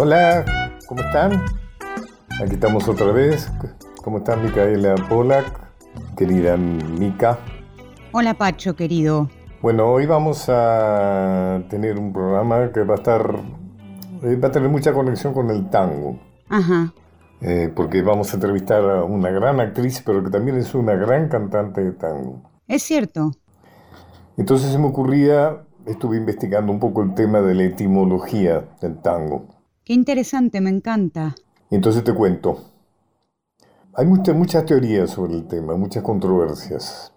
Hola, ¿cómo están? Aquí estamos otra vez. ¿Cómo están, Micaela Polak? Querida Mica. Hola, Pacho, querido. Bueno, hoy vamos a tener un programa que va a estar. eh, va a tener mucha conexión con el tango. Ajá. eh, porque vamos a entrevistar a una gran actriz, pero que también es una gran cantante de tango. Es cierto. Entonces se me ocurría, estuve investigando un poco el tema de la etimología del tango. Qué interesante, me encanta. Entonces te cuento. Hay muchas, muchas teorías sobre el tema, muchas controversias.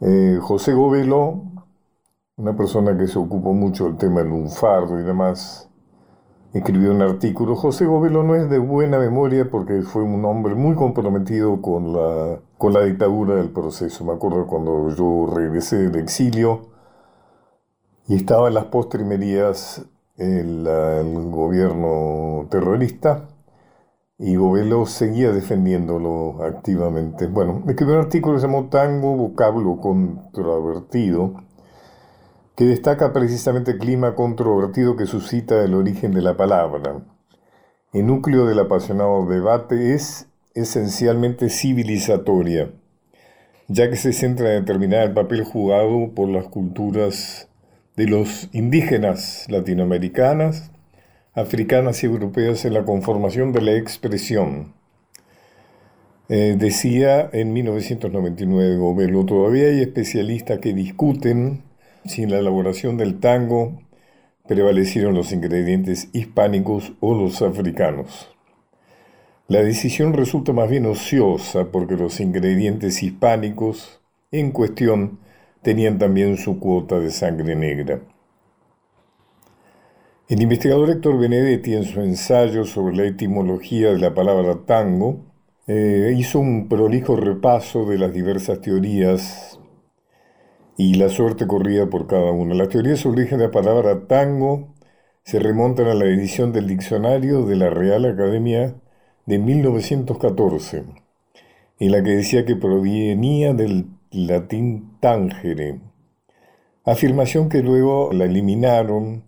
Eh, José Govelo, una persona que se ocupó mucho del tema del lunfardo y demás, escribió un artículo. José Govelo no es de buena memoria porque fue un hombre muy comprometido con la, con la dictadura del proceso. Me acuerdo cuando yo regresé del exilio y estaba en las postrimerías el, gobierno terrorista y Govelo seguía defendiéndolo activamente. Bueno, escribió un artículo que se llamó Tango, vocablo controvertido, que destaca precisamente el clima controvertido que suscita el origen de la palabra. El núcleo del apasionado debate es esencialmente civilizatoria, ya que se centra en determinar el papel jugado por las culturas de los indígenas latinoamericanas, africanas y europeas en la conformación de la expresión. Eh, decía en 1999 Govelo, todavía hay especialistas que discuten si en la elaboración del tango prevalecieron los ingredientes hispánicos o los africanos. La decisión resulta más bien ociosa porque los ingredientes hispánicos en cuestión tenían también su cuota de sangre negra. El investigador Héctor Benedetti, en su ensayo sobre la etimología de la palabra tango, eh, hizo un prolijo repaso de las diversas teorías y la suerte corrida por cada una. Las teorías sobre origen de la palabra tango se remontan a la edición del diccionario de la Real Academia de 1914, en la que decía que provenía del latín tangere, afirmación que luego la eliminaron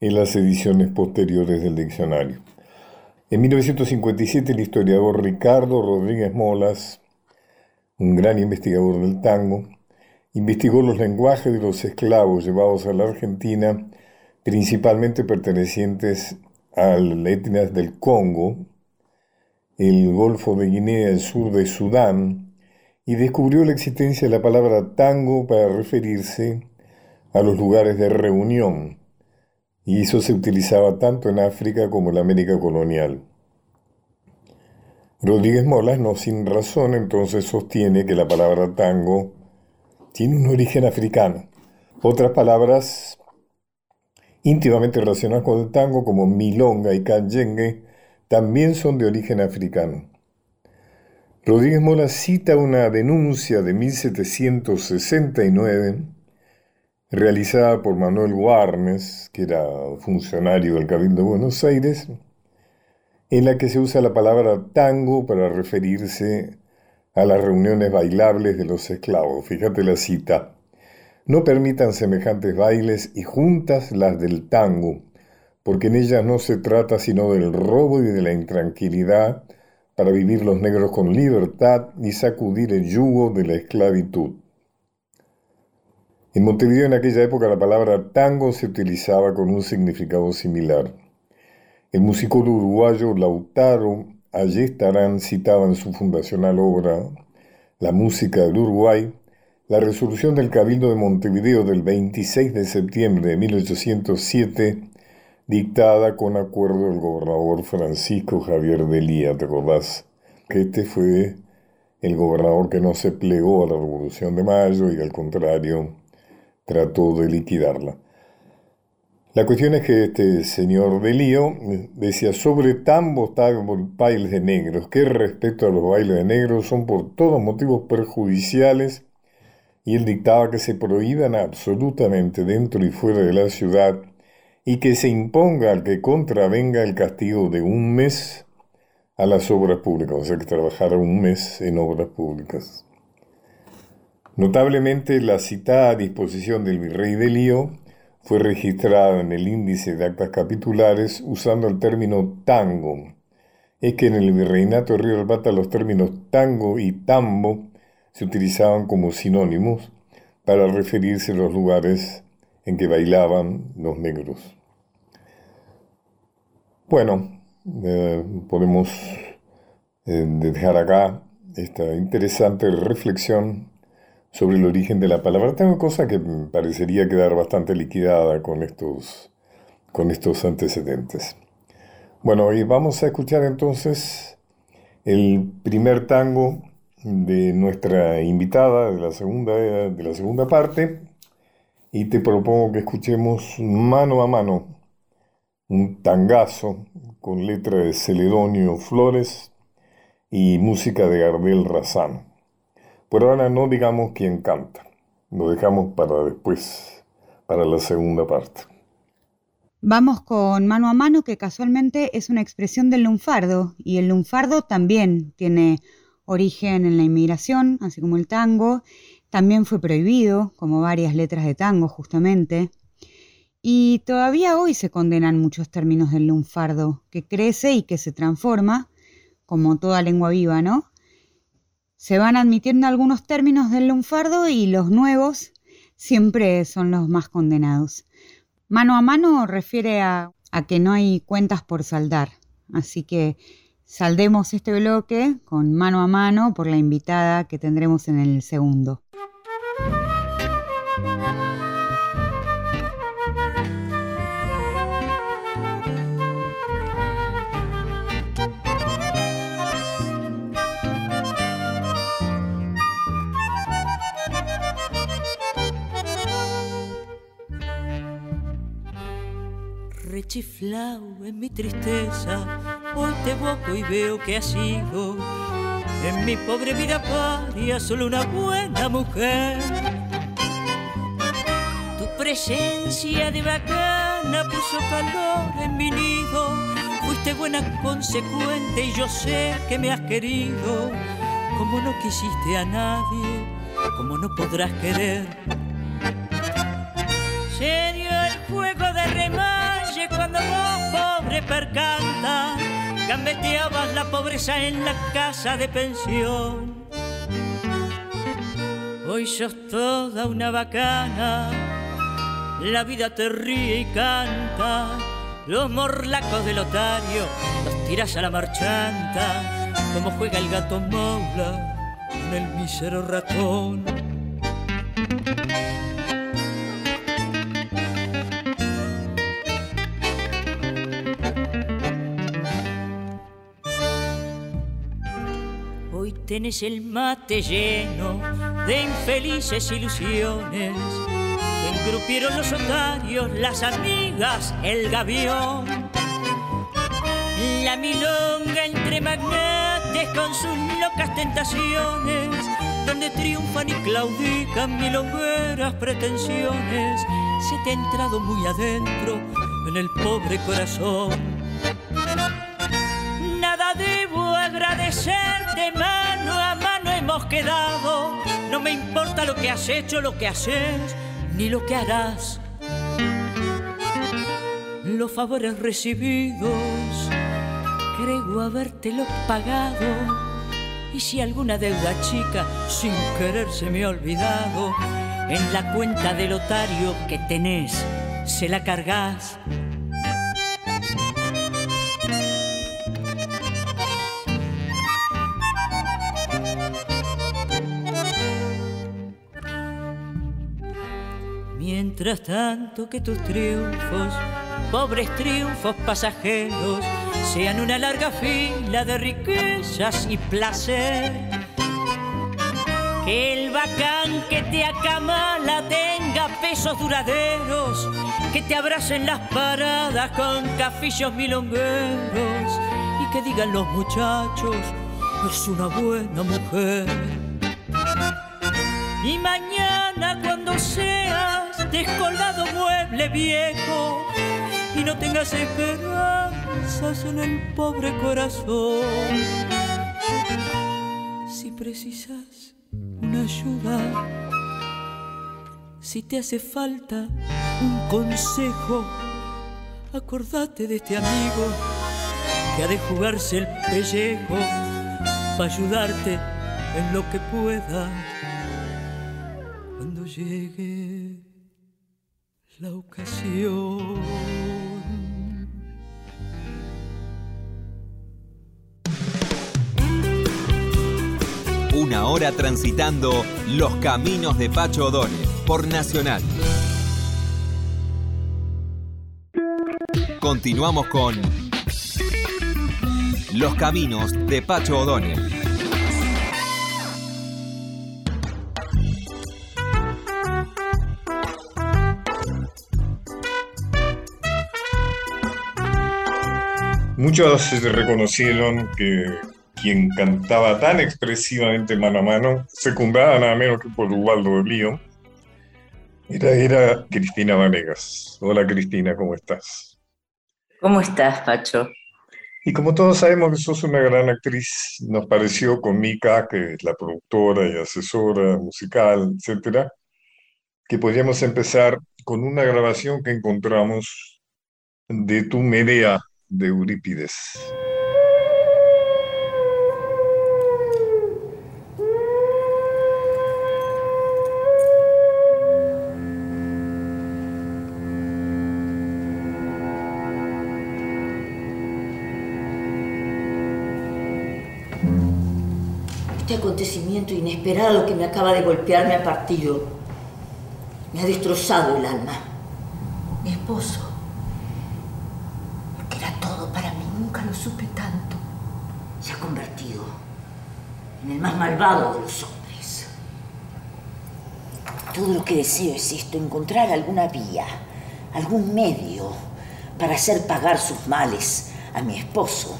en las ediciones posteriores del diccionario. En 1957 el historiador Ricardo Rodríguez Molas, un gran investigador del tango, investigó los lenguajes de los esclavos llevados a la Argentina, principalmente pertenecientes a las etnias del Congo, el Golfo de Guinea, el sur de Sudán, y descubrió la existencia de la palabra tango para referirse a los lugares de reunión, y eso se utilizaba tanto en África como en la América colonial. Rodríguez Molas, no sin razón, entonces sostiene que la palabra tango tiene un origen africano. Otras palabras íntimamente relacionadas con el tango, como milonga y canyengue, también son de origen africano. Rodríguez Molas cita una denuncia de 1769 realizada por Manuel Guarnes, que era funcionario del Cabildo de Buenos Aires, en la que se usa la palabra tango para referirse a las reuniones bailables de los esclavos. Fíjate la cita. No permitan semejantes bailes y juntas las del tango, porque en ellas no se trata sino del robo y de la intranquilidad para vivir los negros con libertad y sacudir el yugo de la esclavitud. En Montevideo en aquella época la palabra tango se utilizaba con un significado similar. El musicólogo uruguayo Lautaro Ayestarán citaba en su fundacional obra La música del Uruguay la resolución del Cabildo de Montevideo del 26 de septiembre de 1807 dictada con acuerdo del gobernador Francisco Javier de Lía, ¿te acordás? Que este fue el gobernador que no se plegó a la Revolución de Mayo y al contrario trató de liquidarla. La cuestión es que este señor de Lío decía sobre tambos, bailes de negros, que respecto a los bailes de negros son por todos motivos perjudiciales y él dictaba que se prohíban absolutamente dentro y fuera de la ciudad y que se imponga al que contravenga el castigo de un mes a las obras públicas, o sea que trabajara un mes en obras públicas. Notablemente la citada disposición del virrey de Lío fue registrada en el índice de actas capitulares usando el término tango. Es que en el virreinato de Río del Bata los términos tango y tambo se utilizaban como sinónimos para referirse a los lugares en que bailaban los negros. Bueno, eh, podemos eh, dejar acá esta interesante reflexión sobre el origen de la palabra. Tengo cosa que parecería quedar bastante liquidada con estos, con estos antecedentes. Bueno, y vamos a escuchar entonces el primer tango de nuestra invitada de la segunda, de la segunda parte y te propongo que escuchemos mano a mano un tangazo con letra de Celedonio Flores y música de Gardel Razán. Por ahora no digamos quién canta, lo dejamos para después, para la segunda parte. Vamos con mano a mano, que casualmente es una expresión del lunfardo, y el lunfardo también tiene origen en la inmigración, así como el tango. También fue prohibido, como varias letras de tango justamente. Y todavía hoy se condenan muchos términos del lunfardo, que crece y que se transforma, como toda lengua viva, ¿no? Se van admitiendo algunos términos del lunfardo y los nuevos siempre son los más condenados. Mano a mano refiere a, a que no hay cuentas por saldar, así que Saldemos este bloque con mano a mano por la invitada que tendremos en el segundo. Rechiflao en mi tristeza Hoy te y veo que has sido en mi pobre vida paria solo una buena mujer. Tu presencia de bacana puso calor en mi nido. Fuiste buena, consecuente y yo sé que me has querido. Como no quisiste a nadie, como no podrás querer. Se dio el juego de cuando vos, pobre percanta, gambeteabas la pobreza en la casa de pensión. Hoy sos toda una bacana, la vida te ríe y canta. Los morlacos del otario los tiras a la marchanta, como juega el gato mola con el mísero ratón. Tienes el mate lleno de infelices ilusiones. Engrupieron los otarios, las amigas, el gavión. La milonga entre magnates con sus locas tentaciones, donde triunfan y claudican milongueras pretensiones. Se te ha entrado muy adentro en el pobre corazón de mano a mano quedado. No me importa lo que has hecho, lo que haces, ni lo que harás. Los favores recibidos, creo habértelos pagado. Y si alguna deuda chica sin querer se me ha olvidado, en la cuenta del otario que tenés, se la cargas Mientras tanto que tus triunfos, pobres triunfos pasajeros, sean una larga fila de riquezas y placer. Que el bacán que te acamala tenga pesos duraderos, que te abracen las paradas con cafillos milongueros y que digan los muchachos, es una buena mujer. Y mañana cuando sea descolgado mueble viejo y no tengas esperanzas en el pobre corazón. Si precisas una ayuda, si te hace falta un consejo. Acordate de este amigo que ha de jugarse el pellejo para ayudarte en lo que pueda llegue la ocasión. Una hora transitando los caminos de Pacho O'Donnell por Nacional. Continuamos con Los caminos de Pacho O'Donnell. Muchos reconocieron que quien cantaba tan expresivamente mano a mano, secundada nada menos que por Ubaldo de Lío, era, era Cristina Vanegas. Hola Cristina, ¿cómo estás? ¿Cómo estás, Pacho? Y como todos sabemos que sos una gran actriz, nos pareció con Mika, que es la productora y asesora musical, etcétera, que podríamos empezar con una grabación que encontramos de tu Medea de Eurípides. Este acontecimiento inesperado que me acaba de golpear me ha partido. Me ha destrozado el alma. Mi esposo lo supe tanto. Se ha convertido en el más malvado de los hombres. Todo lo que deseo es esto, encontrar alguna vía, algún medio para hacer pagar sus males a mi esposo.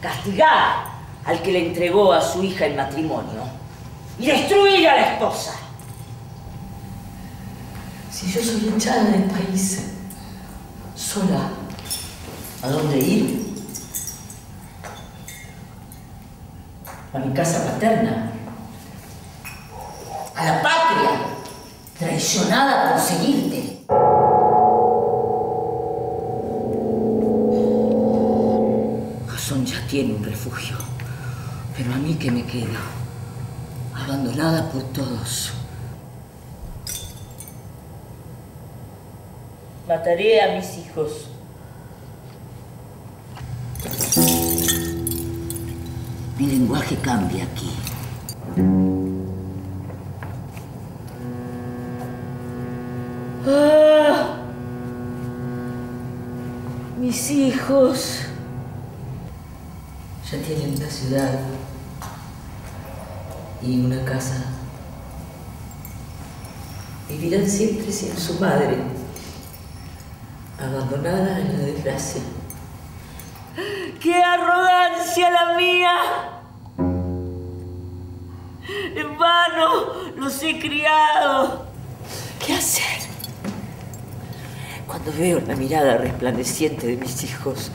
Castigar al que le entregó a su hija el matrimonio y destruir a la esposa. Si yo soy echada del país, sola, ¿a dónde ir? A mi casa paterna, a la patria, traicionada por seguirte. Jason ya tiene un refugio, pero a mí que me queda, abandonada por todos. Mataré a mis hijos Mi lenguaje cambia aquí. Ah, mis hijos ya tienen una ciudad y una casa. Vivirán siempre sin su madre, abandonada en la desgracia. ¡Qué arrogancia la mía! En vano los he criado. ¿Qué hacer? Cuando veo la mirada resplandeciente de mis hijos,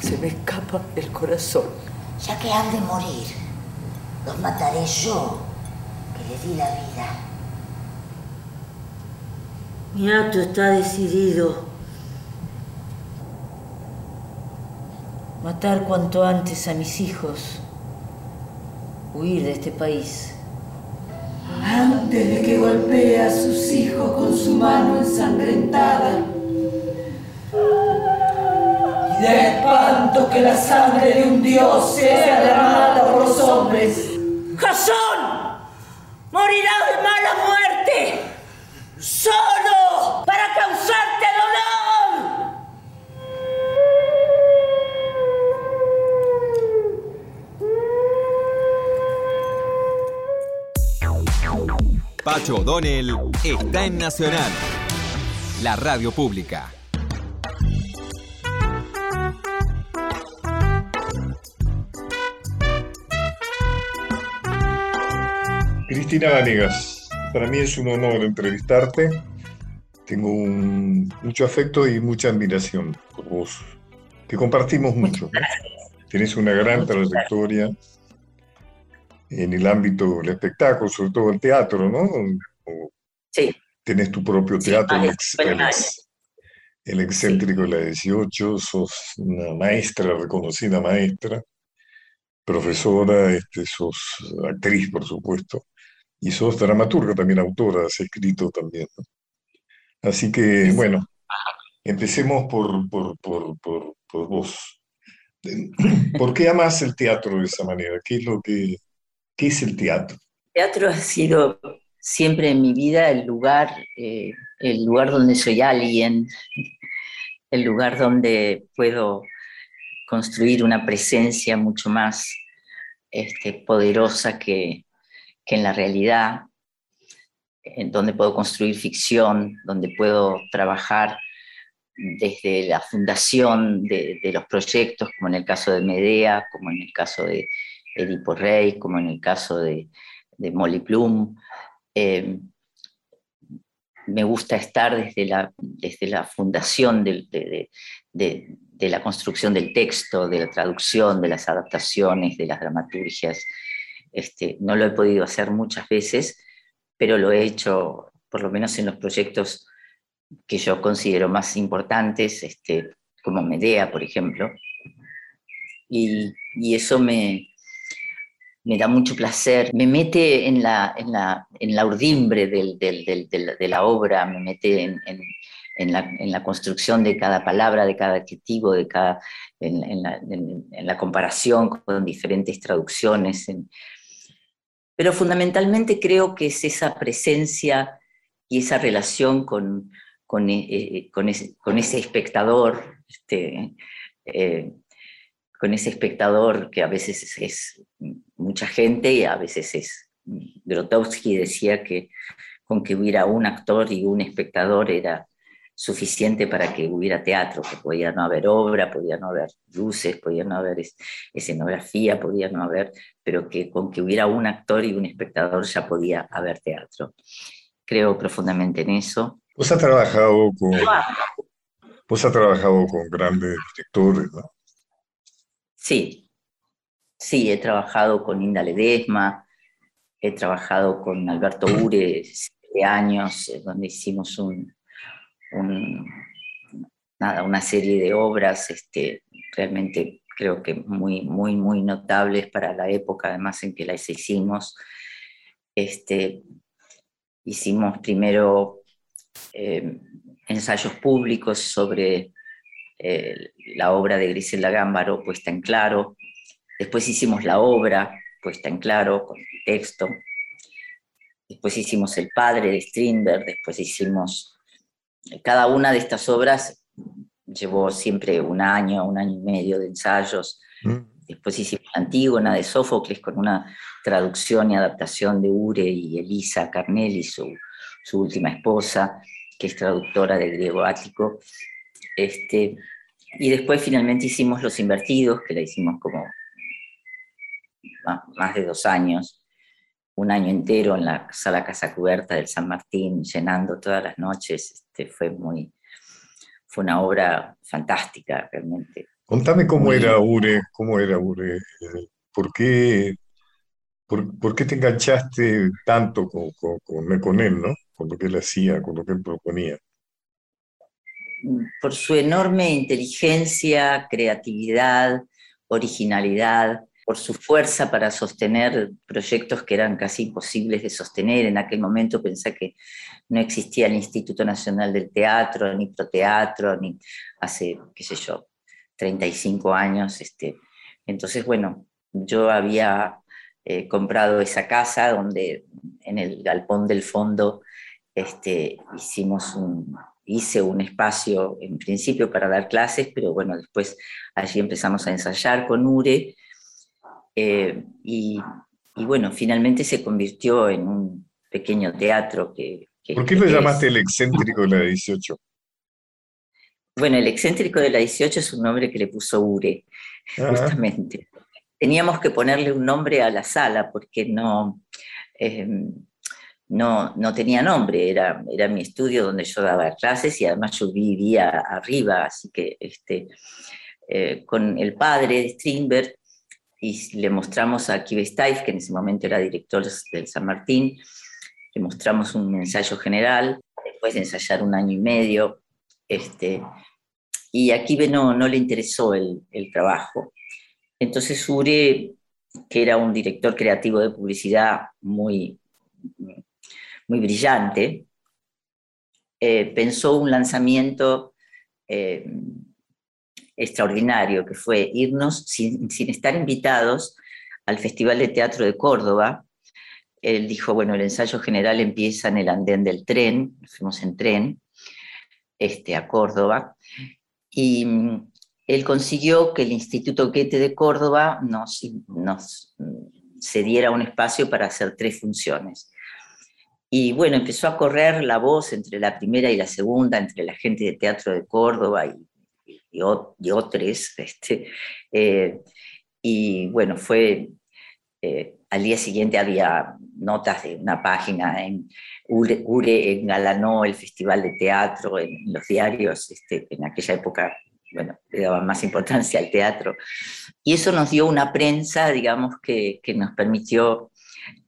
se me escapa el corazón. Ya que han de morir, los mataré yo, que le di la vida. Mi acto está decidido. matar cuanto antes a mis hijos, huir de este país. Antes de que golpee a sus hijos con su mano ensangrentada. Y de espanto que la sangre de un dios sea derramada por los hombres. ¡Jasón! ¡Morirá de mala muerte! Pacho O'Donnell está en Nacional, la radio pública. Cristina Vanegas, para mí es un honor entrevistarte. Tengo mucho afecto y mucha admiración por vos, que compartimos mucho. Tienes una gran trayectoria en el ámbito del espectáculo, sobre todo el teatro, ¿no? sí. tenés tu propio teatro, el, excéntrico de la 18, sos una maestra, reconocida maestra, profesora, este, sos actriz, por supuesto, y sos dramaturga también, autora, has escrito también. Así que, bueno, empecemos por, por, por, por, vos. ¿Por qué amas el teatro de esa manera? ¿Qué es lo que qué es el teatro? El teatro ha sido siempre en mi vida el lugar, eh, el lugar donde soy alguien, el lugar donde puedo construir una presencia mucho más este, poderosa que, en la realidad, en donde puedo construir ficción, donde puedo trabajar desde la fundación de, los proyectos, como en el caso de Medea, como en el caso de Edipo Rey, como en el caso de, Molly Plum. Eh, me gusta estar desde la, desde la fundación de, la construcción del texto, de la traducción, de las adaptaciones, de las dramaturgias. Este, no lo he podido hacer muchas veces, pero lo he hecho por lo menos en los proyectos que yo considero más importantes, este, como Medea, por ejemplo. Y eso me, me da mucho placer, me mete en la, en la, en la urdimbre de la obra, me mete en, la, construcción de cada palabra, de cada adjetivo, de cada, en, la, la, comparación con diferentes traducciones. Pero fundamentalmente creo que es esa presencia y esa relación con, con, eh, eh, con, ese, con ese, espectador. Este, eh, con ese espectador que a veces es, mucha gente y a veces es... Grotowski decía que con que hubiera un actor y un espectador era suficiente para que hubiera teatro, que podía no haber obra, podía no haber luces, podía no haber escenografía, podía no haber, pero que con que hubiera un actor y un espectador ya podía haber teatro. Creo profundamente en eso. Vos has trabajado con, vos has trabajado con grandes directores, ¿no? Sí, sí, he trabajado con Inda Ledesma, he trabajado con Alberto Ure siete años, eh, donde hicimos un, nada, una serie de obras este, realmente creo que muy, muy, muy notables para la época, además en que las hicimos. Este, hicimos primero eh, ensayos públicos sobre eh, la obra de Griselda Gámbaro puesta en claro. Después hicimos la obra puesta en claro con el texto. Después hicimos El Padre de Strindberg. Después hicimos. Cada una de estas obras llevó siempre un año, un año y medio de ensayos. Mm. Después hicimos Antígona de Sófocles con una traducción y adaptación de Ure y Elisa Carnelli, su, su última esposa, que es traductora de griego ático. Este, y después finalmente hicimos Los Invertidos, que la hicimos como más, de dos años, un año entero en la sala Casa Cubierta del San Martín, llenando todas las noches. Este, fue, muy, fue una obra fantástica realmente. Contame cómo era Ure, cómo era Ure, ¿por qué, por, qué te enganchaste tanto con, con, con él, ¿no? con lo que él hacía, con lo que él proponía por su enorme inteligencia, creatividad, originalidad, por su fuerza para sostener proyectos que eran casi imposibles de sostener. En aquel momento pensé que no existía el Instituto Nacional del Teatro, ni Proteatro, ni hace, qué sé yo, 35 años. Este. Entonces, bueno, yo había eh, comprado esa casa donde en el galpón del fondo este, hicimos hice un espacio en principio para dar clases, pero bueno, después allí empezamos a ensayar con URE eh, y, bueno, finalmente se convirtió en un pequeño teatro que... ¿Por qué lo llamaste el excéntrico de la 18? Bueno, el excéntrico de la 18 es un nombre que le puso Ure, justamente. Teníamos que ponerle un nombre a la sala porque no... Eh, no, no tenía nombre, era, era mi estudio donde yo daba clases y además yo vivía arriba, así que este, eh, con el padre de Strindberg y le mostramos a Kive Steif, que en ese momento era director del San Martín, le mostramos un ensayo general después de ensayar un año y medio. Este, y a Kibe no, no le interesó el, el trabajo. Entonces Ure, que era un director creativo de publicidad muy, muy brillante, eh, pensó un lanzamiento eh, extraordinario, que fue irnos sin, estar invitados al Festival de Teatro de Córdoba. Él dijo, bueno, el ensayo general empieza en el andén del tren, fuimos en tren este, a Córdoba, y mm, él consiguió que el Instituto Goethe de Córdoba nos, nos cediera un espacio para hacer tres funciones. Y bueno, empezó a correr la voz entre la primera y la segunda, entre la gente de Teatro de Córdoba y, y, otros. Este, eh, y bueno, fue, eh, al día siguiente había notas de una página, en Ure, Ure engalanó el Festival de Teatro en los diarios, este, en aquella época bueno, le daban más importancia al teatro. Y eso nos dio una prensa, digamos, que, que nos permitió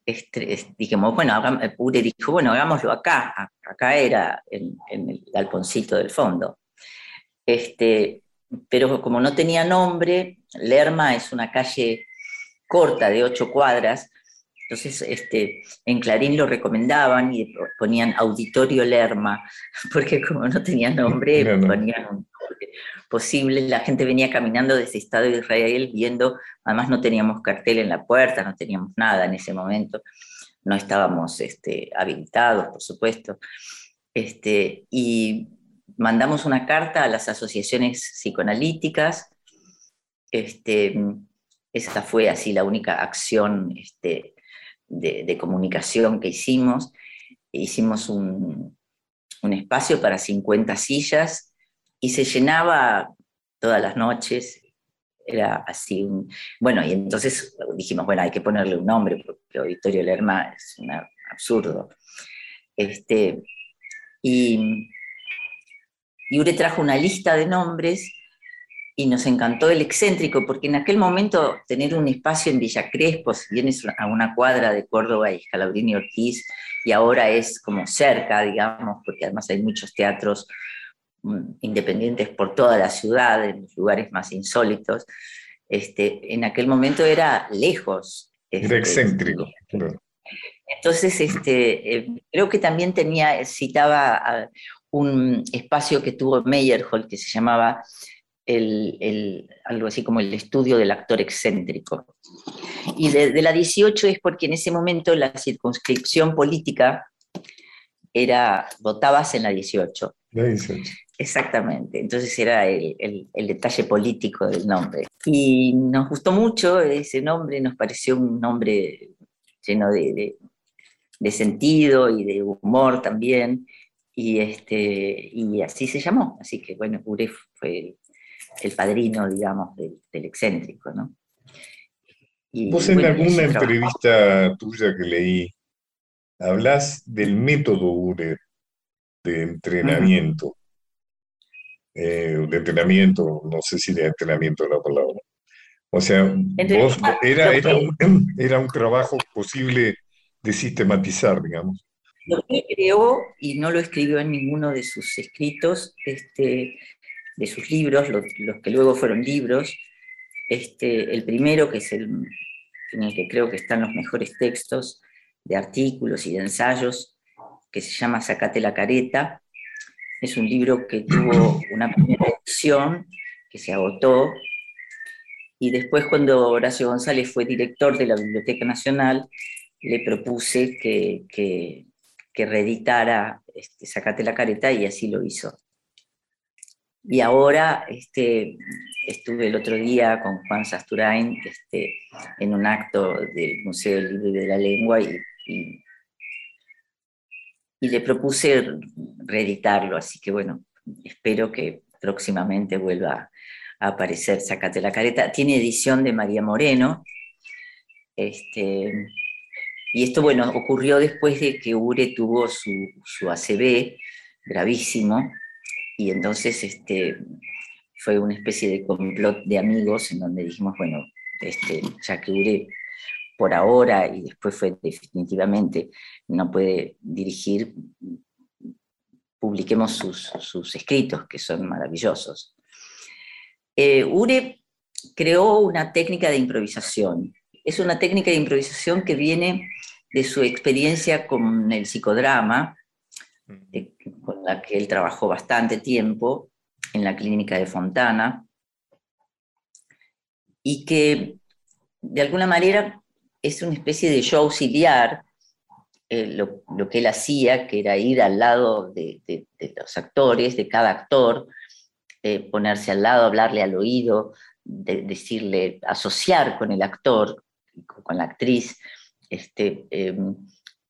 este, dijimos, bueno, Ure dijo, bueno, hagámoslo acá, acá era en, el galponcito del fondo. Este, pero como no tenía nombre, Lerma es una calle corta de ocho cuadras, entonces este, en Clarín lo recomendaban y ponían Auditorio Lerma, porque como no tenía nombre, ponían un posible, la gente venía caminando desde Estado de Israel viendo, además no teníamos cartel en la puerta, no teníamos nada en ese momento, no estábamos este, habilitados, por supuesto, este, y mandamos una carta a las asociaciones psicoanalíticas, este, esa fue así la única acción este, de, comunicación que hicimos, hicimos un, un espacio para 50 sillas y se llenaba todas las noches. Era así un... Bueno, y entonces dijimos, bueno, hay que ponerle un nombre, porque Auditorio Lerma es un absurdo. Este, y, y Ure trajo una lista de nombres y nos encantó el excéntrico, porque en aquel momento tener un espacio en Villa Crespo, si bien es a una cuadra de Córdoba y Scalabrini Ortiz, y ahora es como cerca, digamos, porque además hay muchos teatros Mm, independientes por toda la ciudad, en los lugares más insólitos, este, en aquel momento era lejos. Era este, excéntrico. Entonces, este, eh, creo que también tenía, citaba un espacio que tuvo Meyerhold que se llamaba el, el, algo así como el estudio del actor excéntrico. Y de, de, la 18 es porque en ese momento la circunscripción política era, votabas en la 18. La 18. Exactamente, entonces era el, el, detalle político del nombre. Y nos gustó mucho ese nombre, nos pareció un nombre lleno de, de, sentido y de humor también, y, este, y así se llamó. Así que bueno, Ure fue el padrino, digamos, del, del excéntrico, ¿no? Y, Vos en alguna entrevista tuya que leí, hablas del método Ure de entrenamiento. Eh, de entrenamiento, no sé si de entrenamiento es la palabra. O sea, era, era, un, era un trabajo posible de sistematizar, digamos. Lo que creó, y no lo escribió en ninguno de sus escritos, este, de sus libros, los, que luego fueron libros, este, el primero, que es el en el que creo que están los mejores textos de artículos y de ensayos, que se llama Sacate la careta, es un libro que tuvo una primera edición que se agotó y después cuando Horacio González fue director de la Biblioteca Nacional, le propuse que, que reeditara este, Sacate la careta y así lo hizo. Y ahora este, estuve el otro día con Juan Sasturain este, en un acto del Museo del Libro y de la Lengua y, y y le propuse reeditarlo, así que bueno, espero que próximamente vuelva a aparecer Sácate la careta. Tiene edición de María Moreno, este, y esto, bueno, ocurrió después de que Ure tuvo su, su ACB gravísimo, y entonces este, fue una especie de complot de amigos en donde dijimos, bueno, este, ya que Ure por ahora y después fue definitivamente, no puede dirigir, publiquemos sus, escritos, que son maravillosos. Eh, Ure creó una técnica de improvisación. Es una técnica de improvisación que viene de su experiencia con el psicodrama, con la que él trabajó bastante tiempo en la clínica de Fontana, y que de alguna manera es una especie de show auxiliar, eh, lo, que él hacía, que era ir al lado de, los actores, de cada actor, eh, ponerse al lado, hablarle al oído, decirle, asociar con el actor, con la actriz, este, em,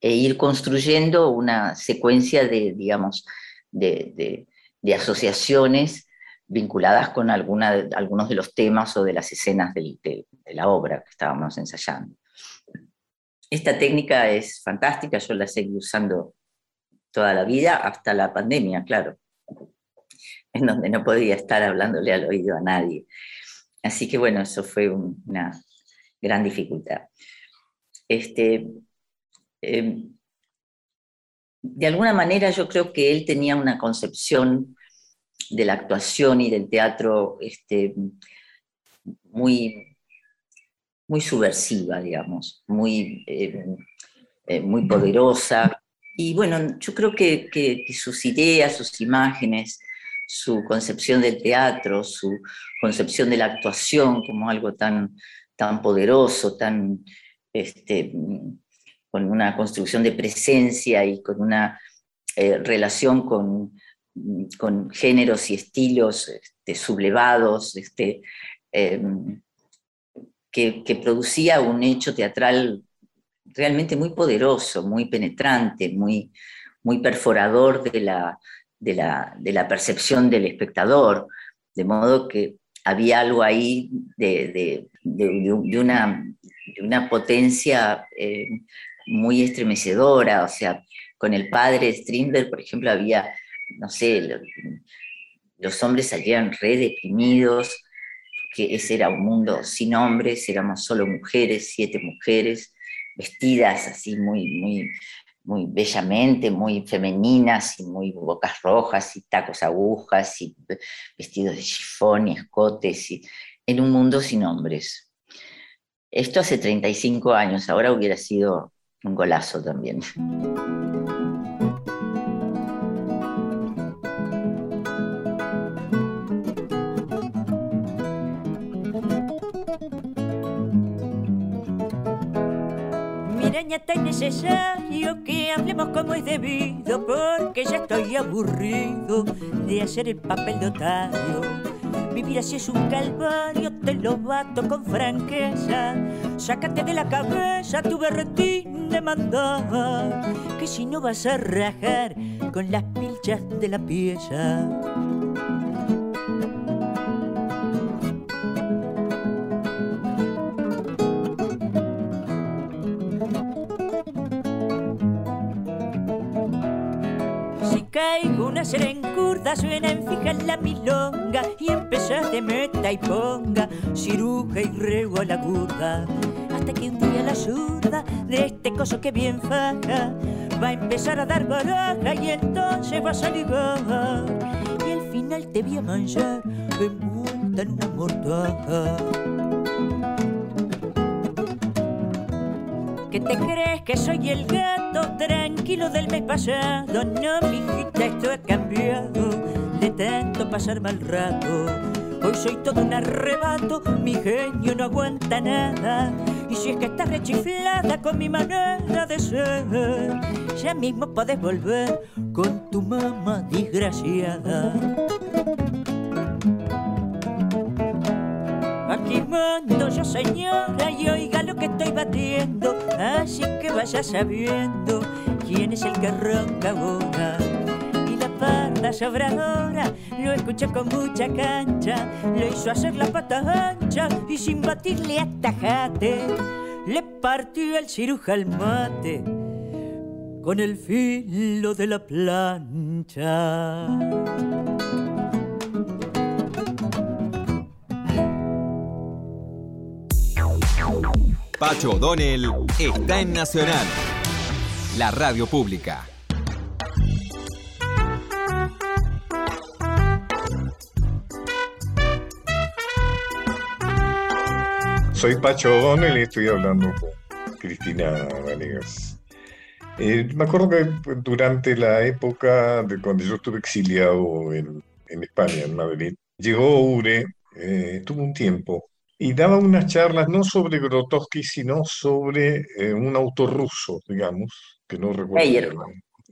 e ir construyendo una secuencia de, digamos, de, asociaciones vinculadas con algunos de los temas o de las escenas de, la obra que estábamos ensayando. Esta técnica es fantástica, yo la seguí usando toda la vida, hasta la pandemia, claro, en donde no podía estar hablándole al oído a nadie. Así que bueno, eso fue una gran dificultad. Este, em, de alguna manera yo creo que él tenía una concepción de la actuación y del teatro este, muy, muy subversiva, digamos, muy, em, eh, muy poderosa. Y bueno, yo creo que, que, sus ideas, sus imágenes, su concepción del teatro, su concepción de la actuación como algo tan, tan poderoso, tan, este, con una construcción de presencia y con una eh, relación con, con, géneros y estilos este, sublevados, este, em, que, producía un hecho teatral realmente muy poderoso, muy penetrante, muy, muy perforador de la, de la, de la percepción del espectador, de modo que había algo ahí de, de una una potencia eh, muy estremecedora, o sea, con el padre Strindberg, por ejemplo, había, no sé, los hombres salían re deprimidos, que ese era un mundo sin hombres, éramos solo mujeres, siete mujeres, vestidas así muy, muy, muy bellamente, muy femeninas y muy bocas rojas y tacos agujas y vestidos de chifón y escotes, y, en un mundo sin hombres. Esto hace 35 años, ahora hubiera sido un golazo también. Miraña, es necesario que hablemos como es debido, porque ya estoy aburrido de hacer el papel de otario Vivir así es un calvario, te lo bato con franqueza. Sácate de la cabeza tu berretín de mandar, que si no vas a rajar con las pilchas de la pieza. caigo una serencurda, suena en fija la milonga y empezás de meta y ponga, ciruja y rego a la curva. Hasta que un día la zurda de este coso que bien faja va a empezar a dar baraja y entonces vas a ligar. Y al final te voy a manchar envuelta en una mortaja. ¿Qué te crees que soy el gato tranquilo del mes pasado? No, mijita, esto ha cambiado de tanto pasar mal rato. Hoy soy todo un arrebato, mi genio no aguanta nada. Y si es que estás rechiflada con mi manera de ser, ya mismo podés volver con tu mamá desgraciada. Yo señora y oiga lo que estoy batiendo, así que vaya sabiendo quién es el que ronca ahora. Y la parda sobradora lo escuché con mucha cancha, le hizo hacer la pata ancha y sin batirle hasta jate, le partió el ciruja al mate con el filo de la plancha. Pacho O'Donnell está en Nacional, la radio pública. Soy Pacho O'Donnell y estoy hablando con Cristina Vanegas. Eh, me acuerdo que durante la época de cuando yo estuve exiliado en, en España, en Madrid, llegó Ure, eh, estuvo un tiempo y daba unas charlas no sobre Grotowski, sino sobre eh, un autor ruso, digamos, que no recuerdo. Meyer.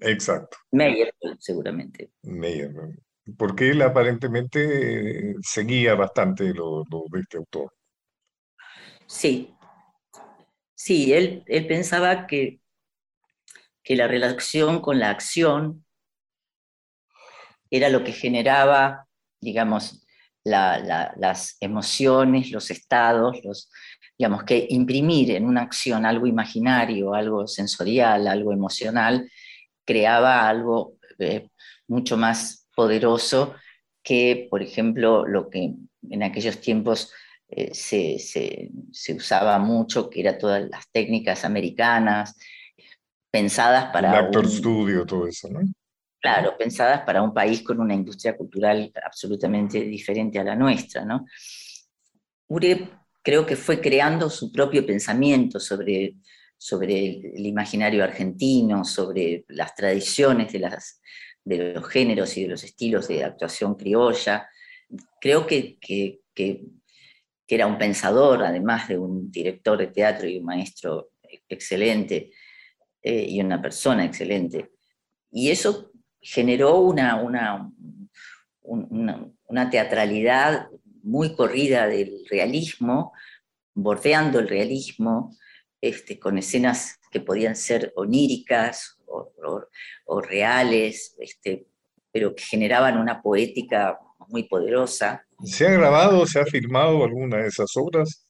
Exacto. Meyer, seguramente. Meyer. Porque él aparentemente seguía bastante lo, de este autor. Sí. Sí, él, él pensaba que, que la relación con la acción era lo que generaba, digamos, las emociones, los estados, los, digamos, que imprimir en una acción algo imaginario, algo sensorial, algo emocional, creaba algo eh, mucho más poderoso que, por ejemplo, lo que en aquellos tiempos eh, se, se, usaba mucho, que eran todas las técnicas americanas, pensadas para... El actor studio, todo eso, ¿no? Claro, pensadas para un país con una industria cultural absolutamente diferente a la nuestra. ¿no? Ure creo que fue creando su propio pensamiento sobre, sobre el, imaginario argentino, sobre las tradiciones de, las, de los géneros y de los estilos de actuación criolla. Creo que, que, que, era un pensador, además de un director de teatro y un maestro excelente eh, y una persona excelente. Y eso generó una, una, una, teatralidad muy corrida del realismo, bordeando el realismo, este, con escenas que podían ser oníricas o, reales, este, pero que generaban una poética muy poderosa. ¿Se ha grabado, se ha filmado alguna de esas obras?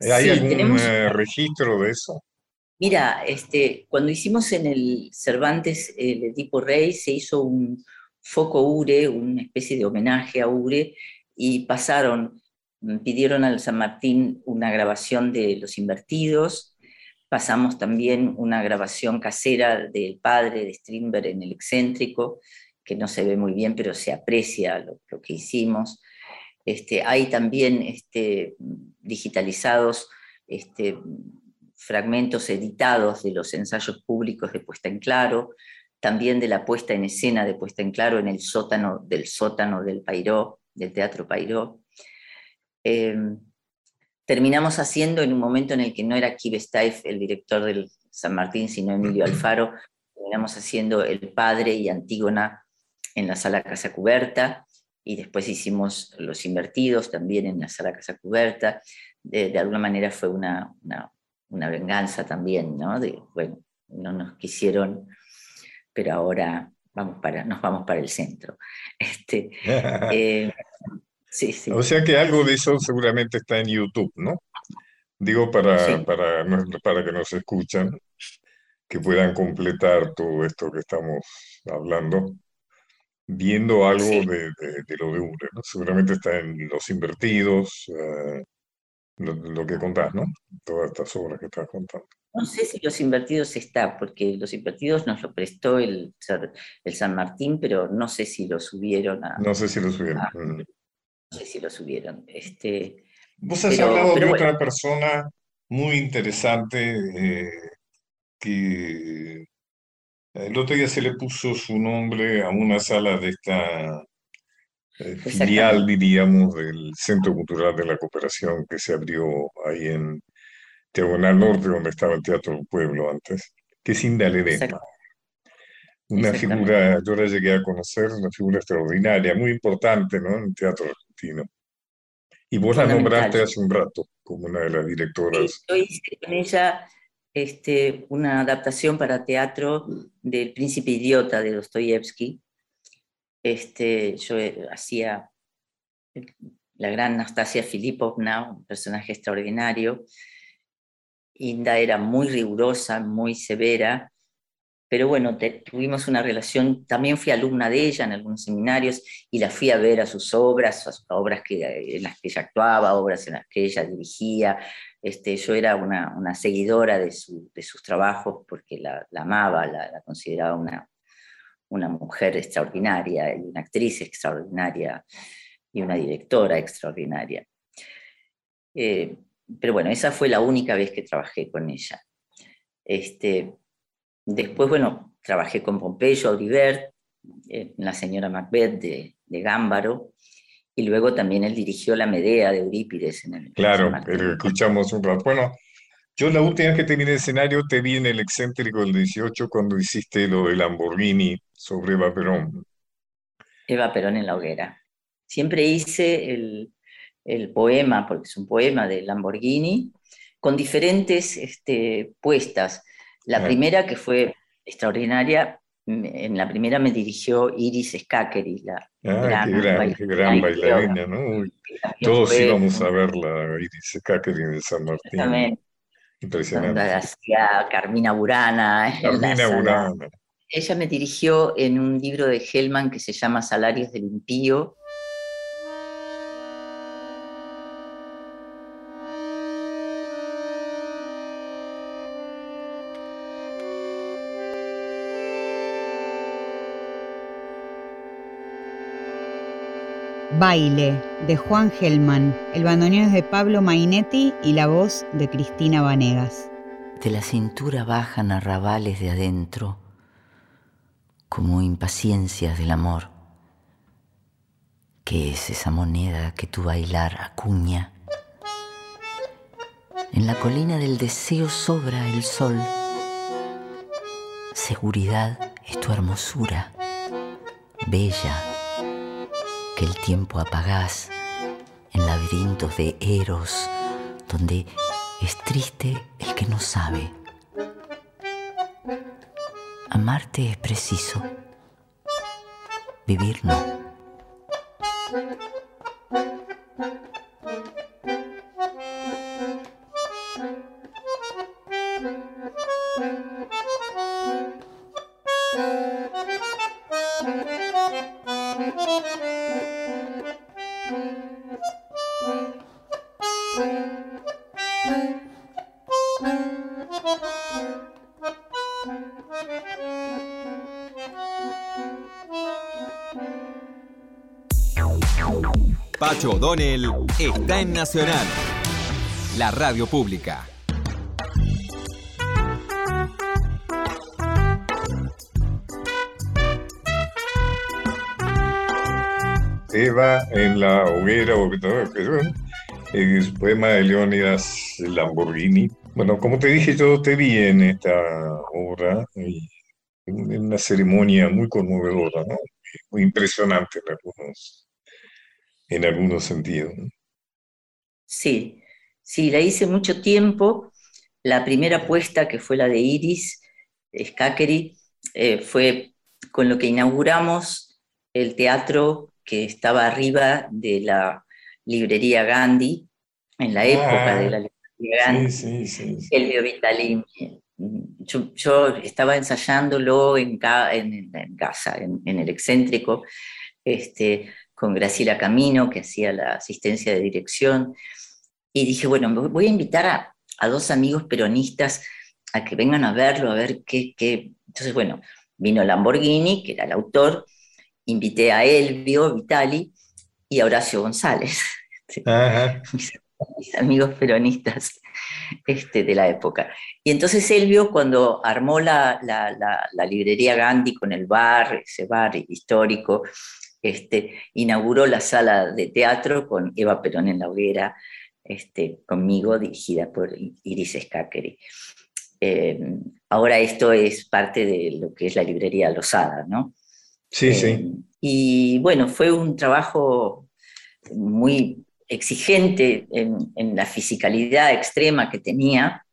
¿Hay algún eh, registro de eso? Mira, este, cuando hicimos en el Cervantes el Edipo Rey, se hizo un foco Ure, una especie de homenaje a Ure, y pasaron, mm, pidieron al San Martín una grabación de Los Invertidos, pasamos también una grabación casera del padre de Strindberg en El Excéntrico, que no se ve muy bien, pero se aprecia lo, que hicimos. Este, hay también este, digitalizados este, fragmentos editados de los ensayos públicos de puesta en claro, también de la puesta en escena de puesta en claro en el sótano del sótano del Pairó, del Teatro Pairó. Em, terminamos haciendo en un momento en el que no era Kibe Staif el director del San Martín, sino Emilio Alfaro, terminamos haciendo El Padre y Antígona en la sala Casa Cubierta, y después hicimos Los Invertidos también en la sala Casa Cubierta. De, alguna manera fue una venganza también, ¿no? De, bueno, no nos quisieron, pero ahora vamos para, nos vamos para el centro. Este, eh, sí, sí. O sea que algo de eso seguramente está en YouTube, ¿no? Digo para, para, para que nos escuchan, que puedan completar todo esto que estamos hablando, viendo algo de, lo de UNE, ¿no? Seguramente está en Los Invertidos, eh, lo, que contás, ¿no? Todas estas obras que estás contando. No sé si Los Invertidos está, porque Los Invertidos nos lo prestó el, el San Martín, pero no sé si lo subieron a... No sé si lo subieron. Mm. no sé si lo subieron. Este, Vos has hablado de otra persona muy interesante eh, que el otro día se le puso su nombre a una sala de esta eh, filial, diríamos, del Centro Cultural de la Cooperación que se abrió ahí en Diagonal Norte, donde estaba el Teatro del Pueblo antes, que es Inda Una figura, yo la llegué a conocer, una figura extraordinaria, muy importante ¿no? en el teatro argentino. Y vos la nombraste hace un rato como una de las directoras. Yo hice con ella este, una adaptación para teatro del Príncipe Idiota de Dostoyevsky, este, yo eh, hacía la gran Nastasia Filipovna, un personaje extraordinario. Inda era muy rigurosa, muy severa, pero bueno, tuvimos una relación, también fui alumna de ella en algunos seminarios y la fui a ver a sus obras, a sus obras que, en las que ella actuaba, obras en las que ella dirigía. Este, yo era una, seguidora de, su, sus trabajos porque la, amaba, la, consideraba una, una mujer extraordinaria y una actriz extraordinaria y una directora extraordinaria. Eh, pero bueno, esa fue la única vez que trabajé con ella. Este, después, bueno, trabajé con Pompeyo Audibert, eh, la señora Macbeth de, de Gámbaro, y luego también él dirigió la Medea de Eurípides en el Claro, escuchamos un rato. Bueno, yo la última vez que te vi en el escenario te vi en el excéntrico del 18 cuando hiciste lo de Lamborghini sobre Eva Perón. Eva Perón en la hoguera. Siempre hice el, el poema, porque es un poema de Lamborghini, con diferentes este, puestas. La Ah. primera, que fue extraordinaria, en la primera me dirigió Iris Skakeri, la Ah, gran, qué gran, bailarina Todos fue íbamos a verla, Iris Catherine de San Martín. exactamente, Impresionante. hacía Carmina Burana. Carmina. Burana. Ella me dirigió en un libro de Hellman que se llama Salarios del Impío. Baile, de Juan Gelman, el bandoneón es de Pablo Mainetti y la voz de Cristina Vanegas. De la cintura bajan arrabales de adentro, como impaciencias del amor. ¿Qué es esa moneda que tu bailar acuña? En la colina del deseo sobra el sol. Seguridad es tu hermosura, bella, que el tiempo apagás en laberintos de eros, donde es triste el que no sabe. Amarte es preciso, vivir no. Pacho O'Donnell está en Nacional, la radio pública. Eva en la hoguera, un poema de Leónidas Lamborghini. Bueno, como te dije, yo te vi en esta obra, en una ceremonia muy conmovedora, ¿no? Muy impresionante en algunos, en algunos sentidos. ¿no? Sí, sí, la hice mucho tiempo. La primera puesta, que fue la de Iris Skakeri, eh, fue con lo que inauguramos el teatro que estaba arriba de la librería Gandhi, en la época Ah, de la librería Gandhi. Sí, sí, sí. sí. Elvio Vitalini. Yo, yo estaba ensayándolo en, ca- en- en casa, en, en el excéntrico, este, con Graciela Camino, que hacía la asistencia de dirección, y dije, bueno, voy a invitar a, a dos amigos peronistas a que vengan a verlo, a ver qué, qué... Entonces, bueno, vino Lamborghini, que era el autor, invité a Elvio Vitali y a Horacio González Ajá. mis amigos peronistas este, de la época. Y entonces Elvio, cuando armó la, la- la- la librería Gandhi con el bar, ese bar histórico, este, inauguró la sala de teatro con Eva Perón en la hoguera, este, conmigo, dirigida por Iris Skakeri. Eh, ahora esto es parte de lo que es la librería Losada, ¿no? Sí, Eh, sí. Y bueno, fue un trabajo muy exigente en, en la fisicalidad extrema que tenía.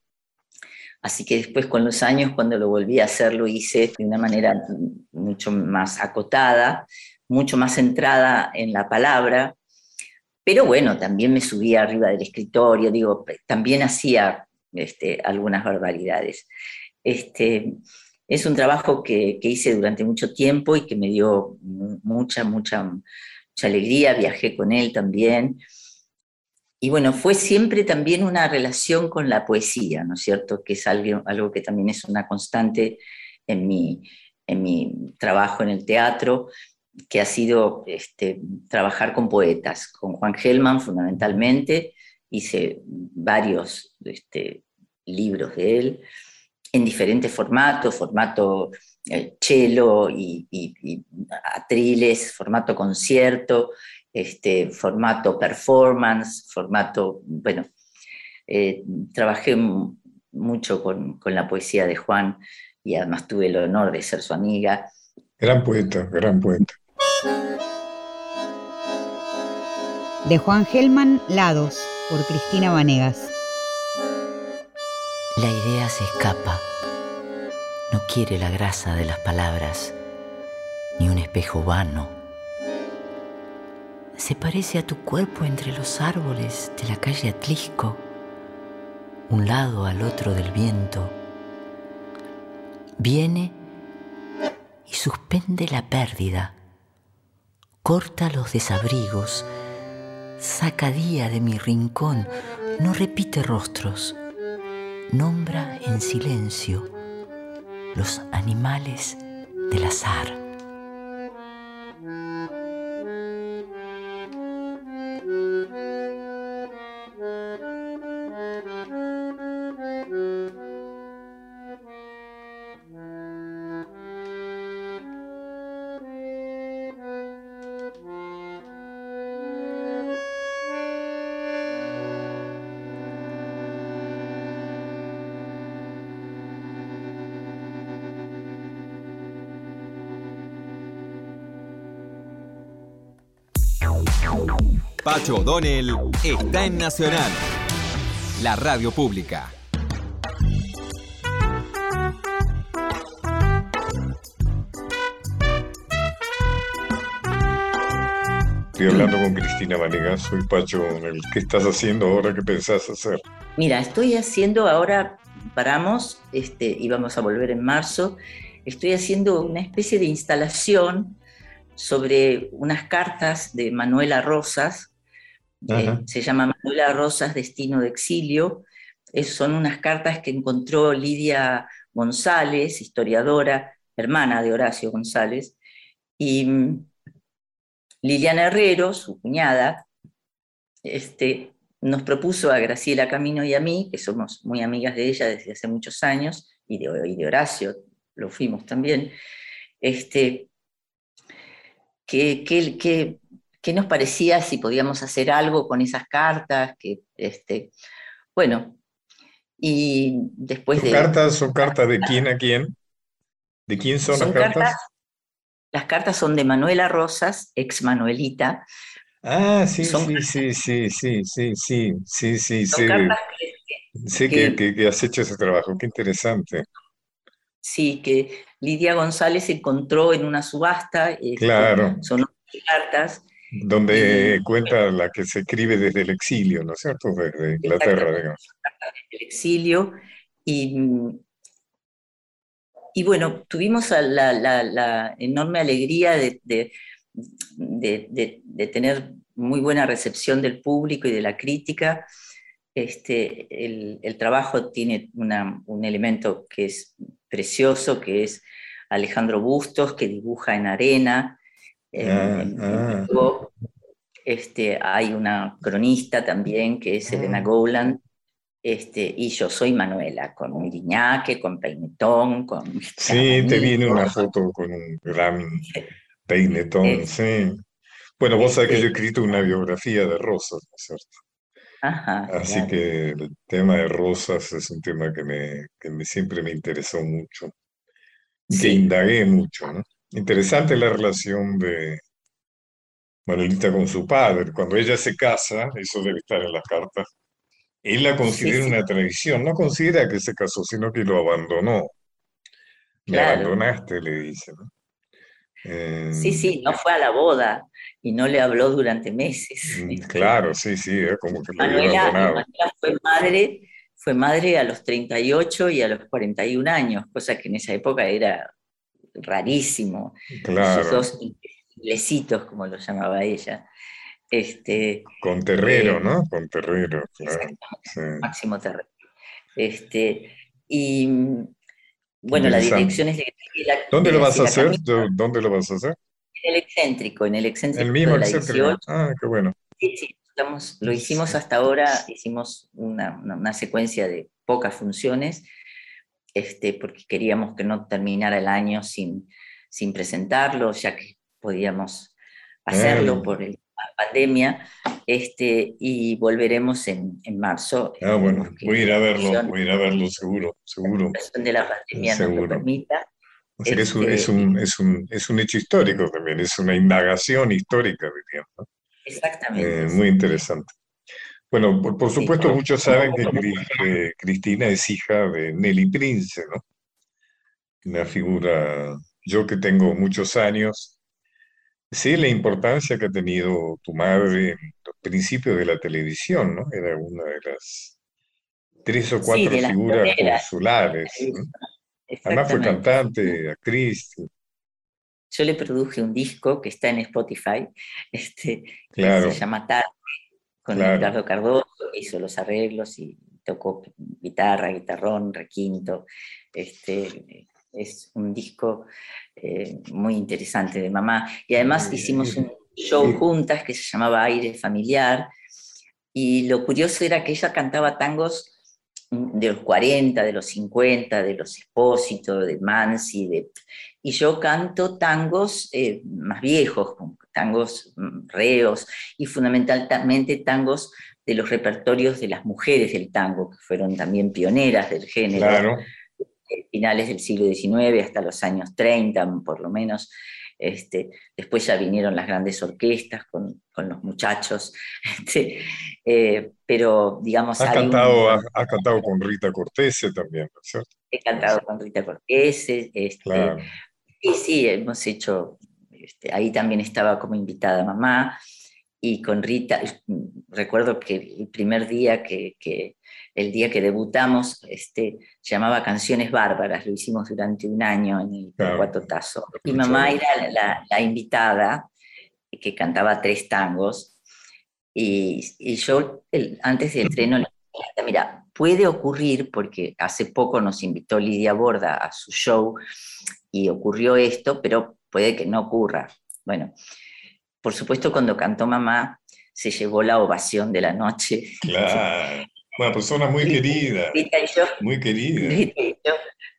Así que después con los años, cuando lo volví a hacer, lo hice de una manera mucho más acotada, mucho más centrada en la palabra. Pero bueno, también me subía arriba del escritorio, digo, también hacía este, algunas barbaridades. Este, es un trabajo que, que hice durante mucho tiempo y que me dio mu- mucha, mucha, mucha alegría, viajé con él también. Y bueno, fue siempre también una relación con la poesía, ¿no es cierto? Que es algo, algo que también es una constante en mi, en mi trabajo en el teatro, que ha sido este, trabajar con poetas, con Juan Gelman fundamentalmente, hice varios este, libros de él en diferentes formatos, formato eh, cello y, atriles, formato concierto, este, formato performance, formato, bueno, eh, trabajé mucho con, con, la poesía de Juan y además tuve el honor de ser su amiga. Gran poeta, gran poeta. De Juan Gelman, Lados, por Cristina Vanegas. La idea se escapa. No quiere la grasa de las palabras, ni un espejo vano. Se parece a tu cuerpo entre los árboles de la calle Atlisco, un lado al otro del viento. Viene y suspende la pérdida, corta los desabrigos, saca día de mi rincón, no repite rostros nombra en silencio los animales del azar. Pacho O'Donnell está en Nacional, la radio pública. Estoy hablando con Cristina Vanegas, soy Pacho O'Donnell. ¿Qué estás haciendo ahora? ¿Qué pensás hacer? Mira, estoy haciendo ahora, paramos este, y vamos a volver en marzo, estoy haciendo una especie de instalación sobre unas cartas de Manuela Rosas, eh, se llama Manuela Rosas, Destino de Exilio. son unas cartas que encontró Lidia González, historiadora, hermana de Horacio González, y mm, Liliana Herrero, su cuñada, este, nos propuso a Graciela Camino y a mí, que somos muy amigas de ella desde hace muchos años, y de, de Horacio lo fuimos también, este, que, que qué nos parecía si podíamos hacer algo con esas cartas, que, este, bueno, y después de... ¿Cartas son cartas de quién a quién? ¿De quién son, las cartas? Las cartas son de Manuela Rosas, ex Manuelita. Ah, sí, sí, sí, sí, sí, sí, sí, sí, sí, sí. Que, sí, que, que has hecho ese trabajo, qué interesante. Sí, que Lidia González encontró en una subasta. Este, claro. Son cartas donde cuenta la que se escribe desde el exilio, ¿no es cierto? Desde Inglaterra, digamos. Desde el exilio. Y, y bueno, tuvimos la, la, enorme alegría de, de, de, tener muy buena recepción del público y de la crítica. Este, el, el trabajo tiene una, un elemento que es precioso, que es Alejandro Bustos, que dibuja en arena, Ah, ah. este, hay una cronista también que es Elena ah. Gowland, este, y yo soy Manuela, con un guiñaque, con peinetón, con... Sí, te viene una foto con un gran peinetón, sí. Bueno, vos sabés que yo he este escrito una biografía de Rosas, ¿no es cierto? Así que el tema de Rosas es un tema que, me, que me siempre me interesó mucho, que indagué mucho, ¿no? Interesante la relación de Manuelita con su padre. Cuando ella se casa, eso debe estar en las cartas, él la considera una tradición. No considera que se casó, sino que lo abandonó. Me abandonaste, le dice. sí, sí, no fue a la boda y no le habló durante meses. Mm, claro, sí, sí, como que Manuela, Manuela fue madre, fue madre a los 38 y a los 41 años, cosa que en esa época era rarísimo. Claro. Esos dos inglesitos, como lo llamaba ella. Este, con Terrero, eh, ¿no? Con Terrero, claro. Máximo Terrero. Este, y bueno, la dirección es de, ¿Dónde lo vas a hacer? ¿Dónde lo vas a hacer? En el excéntrico, en el excéntrico. El mismo excéntrico. Ah, qué bueno. Sí, sí. lo hicimos hasta ahora, hicimos una, secuencia de pocas funciones, este, porque queríamos que no terminara el año sin, sin presentarlo, ya que podíamos hacerlo por la pandemia, este, y volveremos en, en marzo. Ah, bueno, voy a ir a verlo, voy a ir a verlo seguro, seguro. de la pandemia no permita. es, un, es, un, este, es, un, es, un, hecho histórico también, es una indagación histórica, diríamos. Exactamente. Eh, muy interesante. Bueno, por, supuesto muchos saben que Cristina es hija de Nelly Prince, ¿no? Una figura, yo que tengo muchos años, sé la importancia que ha tenido tu madre en los principios de la televisión, ¿no? Era una de las tres o cuatro figuras consulares. Además fue cantante, actriz. Yo le produje un disco que está en Spotify, este, que se llama Tarde, con Ricardo Cardoso, hizo los arreglos y tocó guitarra, guitarrón, requinto. Este, es un disco eh, muy interesante de mamá. Y además hicimos un show juntas que se llamaba Aire Familiar. Y lo curioso era que ella cantaba tangos de los 40, de los 50, de los Espósitos, de Mansi, de, y yo canto tangos eh, más viejos, tangos mm, reos y fundamentalmente tangos de los repertorios de las mujeres del tango, que fueron también pioneras del género. Claro. Finales del siglo XIX hasta los años 30, por lo menos. Este, después ya vinieron las grandes orquestas con, con los muchachos, este, eh, pero digamos... Has cantado, ha, cantado con Rita Cortese también, ¿cierto? He cantado con Rita Cortese, este, claro. y sí, hemos hecho, este, ahí también estaba como invitada mamá, y con Rita, recuerdo que el primer día que, que el día que debutamos, este, llamaba Canciones Bárbaras, lo hicimos durante un año en el claro. Tazo. Mi mamá era la, invitada, que cantaba tres tangos, y, y yo antes del estreno le dije, mira, puede ocurrir, porque hace poco nos invitó Lidia Borda a su show, y ocurrió esto, pero puede que no ocurra. Bueno, por supuesto cuando cantó mamá, se llevó la ovación de la noche. Claro. Una persona muy querida. muy querida.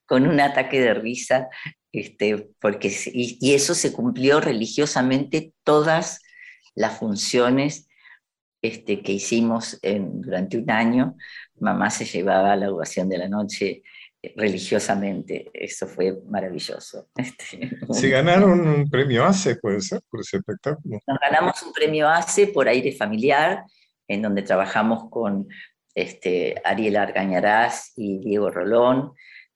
con un ataque de risa, este, porque, y, eso se cumplió religiosamente todas las funciones este, que hicimos en, durante un año. Mamá se llevaba la ovación de la noche eh, religiosamente. Eso fue maravilloso. Este, ¿Se ganaron un premio ACE, puede ser, por ese espectáculo? Nos ganamos un premio ACE por aire familiar, en donde trabajamos con este, Ariel Argañarás y Diego Rolón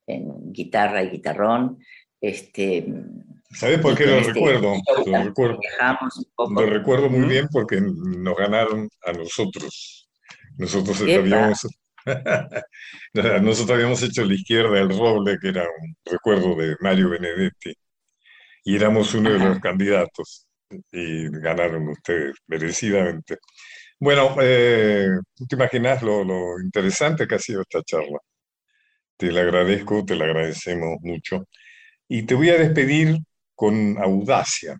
en guitarra y guitarrón. Este, ¿Sabes por qué lo este recuerdo? Lo recuerdo, lo recuerdo muy bien porque nos ganaron a nosotros. Nosotros habíamos, nosotros habíamos hecho la izquierda el roble, que era un recuerdo de Mario Benedetti, y éramos uno de los candidatos, y ganaron ustedes merecidamente. Bueno, eh, te imaginas lo, interesante que ha sido esta charla. Te la agradezco, te la agradecemos mucho. Y te voy a despedir con audacia,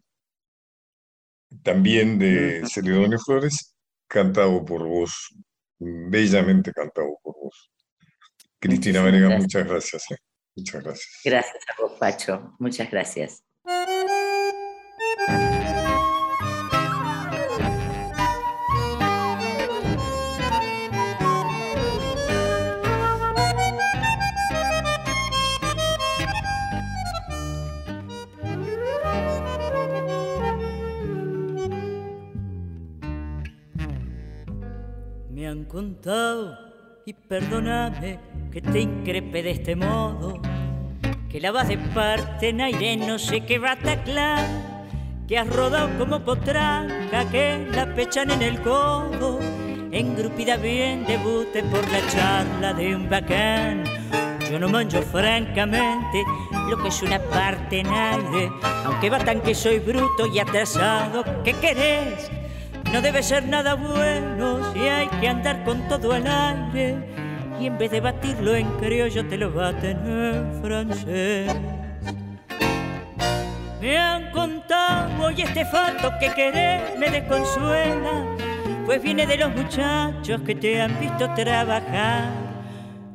también de Celedonio Flores, cantado por vos, bellamente cantado por vos. Cristina Venega, muchas gracias. Eh. Muchas gracias. Gracias a vos, Pacho. Muchas gracias. Y perdóname que te increpe de este modo, que la vas de parte en aire no sé qué bataclán, que has rodado como potranca, que la pechan en el codo, engrupida bien debute por la charla de un bacán. Yo no manjo francamente lo que es una parte en aire, aunque batan que soy bruto y atrasado, ¿qué querés? No debe ser nada bueno si hay que andar con todo al aire. Y en vez de batirlo en criollo te lo baten en francés. Me han contado y este falto que querés me desconsuela. pues viene de los muchachos que te han visto trabajar,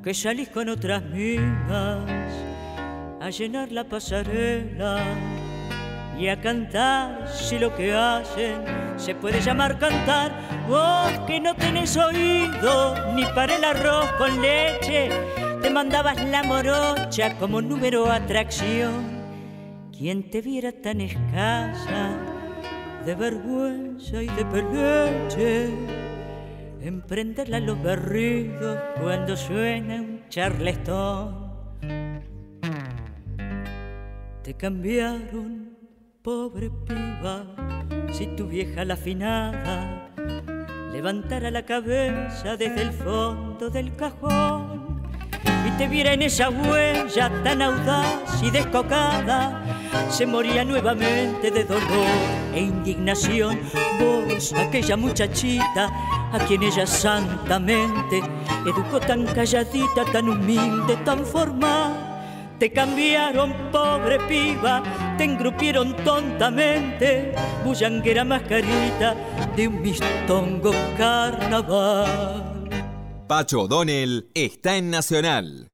que salís con otras minas a llenar la pasarela y a cantar si lo que hacen se puede llamar cantar. Vos que no tenés oído ni para el arroz con leche, te mandabas la morocha como número atracción. Quien te viera tan escasa de vergüenza y de peleche, emprenderla a los berridos cuando suena un charleston. Te cambiaron, pobre piba, si tu vieja la afinada levantara la cabeza desde el fondo del cajón y te viera en esa huella tan audaz y descocada, se moría nuevamente de dolor e indignación. Vos, aquella muchachita, a quien ella santamente educó tan calladita, tan humilde, tan formal. Te cambiaron, pobre piba, te engrupieron tontamente, bullanguera mascarita de un mistongo carnaval. Pacho O'Donnell está en Nacional,